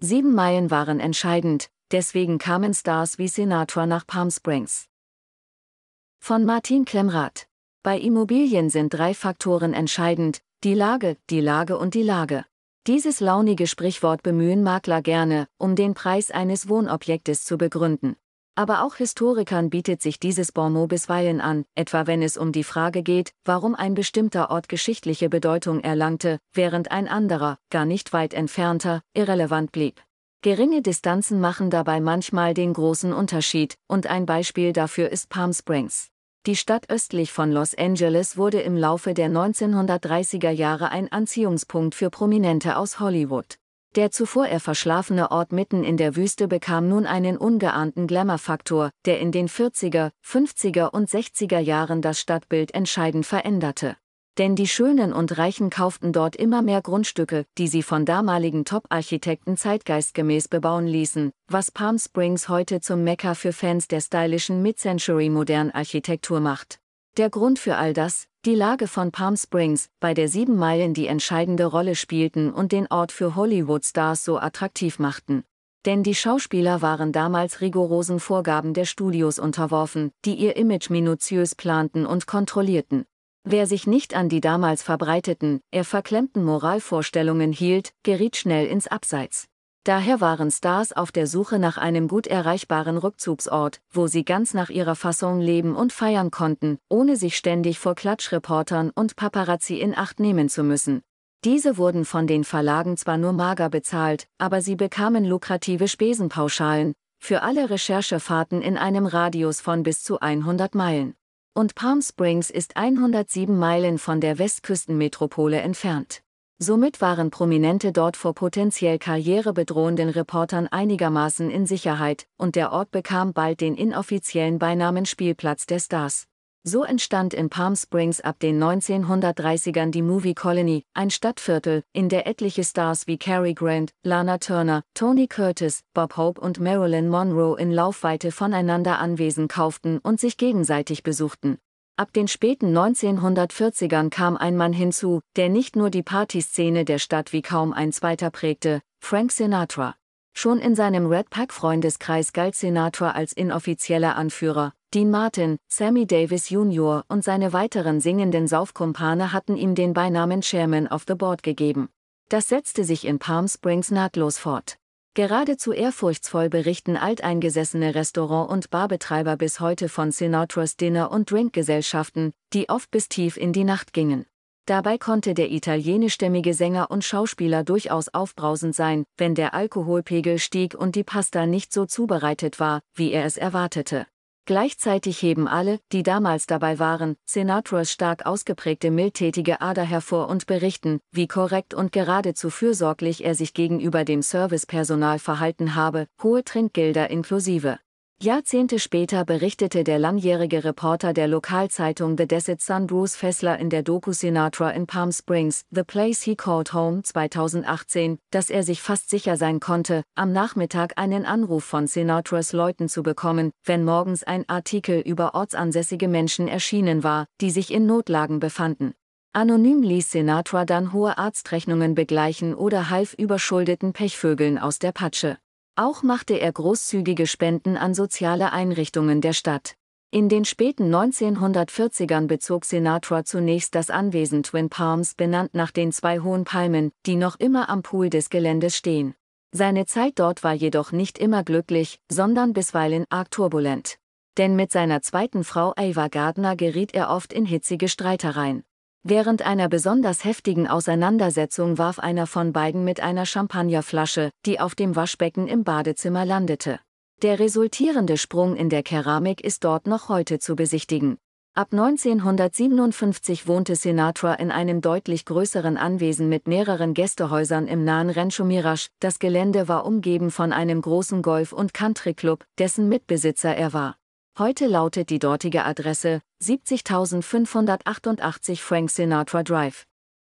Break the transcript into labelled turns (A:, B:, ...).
A: Sieben Meilen waren entscheidend, deswegen kamen Stars wie Sinatra nach Palm Springs. Von Martin Klemrath. Bei Immobilien sind drei Faktoren entscheidend, die Lage, die Lage und die Lage. Dieses launige Sprichwort bemühen Makler gerne, um den Preis eines Wohnobjektes zu begründen. Aber auch Historikern bietet sich dieses Bonmot bisweilen an, etwa wenn es um die Frage geht, warum ein bestimmter Ort geschichtliche Bedeutung erlangte, während ein anderer, gar nicht weit entfernter, irrelevant blieb. Geringe Distanzen machen dabei manchmal den großen Unterschied, und ein Beispiel dafür ist Palm Springs. Die Stadt östlich von Los Angeles wurde im Laufe der 1930er Jahre ein Anziehungspunkt für Prominente aus Hollywood. Der zuvor eher verschlafene Ort mitten in der Wüste bekam nun einen ungeahnten Glamour-Faktor, der in den 40er, 50er und 60er Jahren das Stadtbild entscheidend veränderte. Denn die Schönen und Reichen kauften dort immer mehr Grundstücke, die sie von damaligen Top-Architekten zeitgeistgemäß bebauen ließen, was Palm Springs heute zum Mekka für Fans der stylischen Mid-Century-modernen Architektur macht. Der Grund für all das, die Lage von Palm Springs, bei der sieben Meilen die entscheidende Rolle spielten und den Ort für Hollywood-Stars so attraktiv machten. Denn die Schauspieler waren damals rigorosen Vorgaben der Studios unterworfen, die ihr Image minutiös planten und kontrollierten. Wer sich nicht an die damals verbreiteten, eher verklemmten Moralvorstellungen hielt, geriet schnell ins Abseits. Daher waren Stars auf der Suche nach einem gut erreichbaren Rückzugsort, wo sie ganz nach ihrer Fassung leben und feiern konnten, ohne sich ständig vor Klatschreportern und Paparazzi in Acht nehmen zu müssen. Diese wurden von den Verlagen zwar nur mager bezahlt, aber sie bekamen lukrative Spesenpauschalen, für alle Recherchefahrten in einem Radius von bis zu 100 Meilen und Palm Springs ist 107 Meilen von der Westküstenmetropole entfernt. Somit waren Prominente dort vor potenziell karrierebedrohenden Reportern einigermaßen in Sicherheit, und der Ort bekam bald den inoffiziellen Beinamen Spielplatz der Stars. So entstand in Palm Springs ab den 1930ern die Movie Colony, ein Stadtviertel, in der etliche Stars wie Cary Grant, Lana Turner, Tony Curtis, Bob Hope und Marilyn Monroe in Laufweite voneinander Anwesen kauften und sich gegenseitig besuchten. Ab den späten 1940ern kam ein Mann hinzu, der nicht nur die Partyszene der Stadt wie kaum ein zweiter prägte, Frank Sinatra. Schon in seinem Red Pack-Freundeskreis galt Sinatra als inoffizieller Anführer. Dean Martin, Sammy Davis Jr. und seine weiteren singenden Saufkumpane hatten ihm den Beinamen Chairman of the Board gegeben. Das setzte sich in Palm Springs nahtlos fort. Geradezu ehrfurchtsvoll berichten alteingesessene Restaurant- und Barbetreiber bis heute von Sinatras Dinner- und Drinkgesellschaften, die oft bis tief in die Nacht gingen. Dabei konnte der italienischstämmige Sänger und Schauspieler durchaus aufbrausend sein, wenn der Alkoholpegel stieg und die Pasta nicht so zubereitet war, wie er es erwartete. Gleichzeitig heben alle, die damals dabei waren, Sinatras stark ausgeprägte mildtätige Ader hervor und berichten, wie korrekt und geradezu fürsorglich er sich gegenüber dem Servicepersonal verhalten habe, hohe Trinkgelder inklusive. Jahrzehnte später berichtete der langjährige Reporter der Lokalzeitung The Desert Sun Bruce Fessler in der Doku Sinatra in Palm Springs, The Place He Called Home 2018, dass er sich fast sicher sein konnte, am Nachmittag einen Anruf von Sinatras Leuten zu bekommen, wenn morgens ein Artikel über ortsansässige Menschen erschienen war, die sich in Notlagen befanden. Anonym ließ Sinatra dann hohe Arztrechnungen begleichen oder half überschuldeten Pechvögeln aus der Patsche. Auch machte er großzügige Spenden an soziale Einrichtungen der Stadt. In den späten 1940ern bezog Sinatra zunächst das Anwesen Twin Palms benannt nach den zwei hohen Palmen, die noch immer am Pool des Geländes stehen. Seine Zeit dort war jedoch nicht immer glücklich, sondern bisweilen arg turbulent. Denn mit seiner zweiten Frau Ava Gardner geriet er oft in hitzige Streitereien. Während einer besonders heftigen Auseinandersetzung warf einer von beiden mit einer Champagnerflasche, die auf dem Waschbecken im Badezimmer landete. Der resultierende Sprung in der Keramik ist dort noch heute zu besichtigen. Ab 1957 wohnte Sinatra in einem deutlich größeren Anwesen mit mehreren Gästehäusern im nahen Rancho Mirage. Das Gelände war umgeben von einem großen Golf- und Country-Club, dessen Mitbesitzer er war. Heute lautet die dortige Adresse 70588 Frank Sinatra Drive.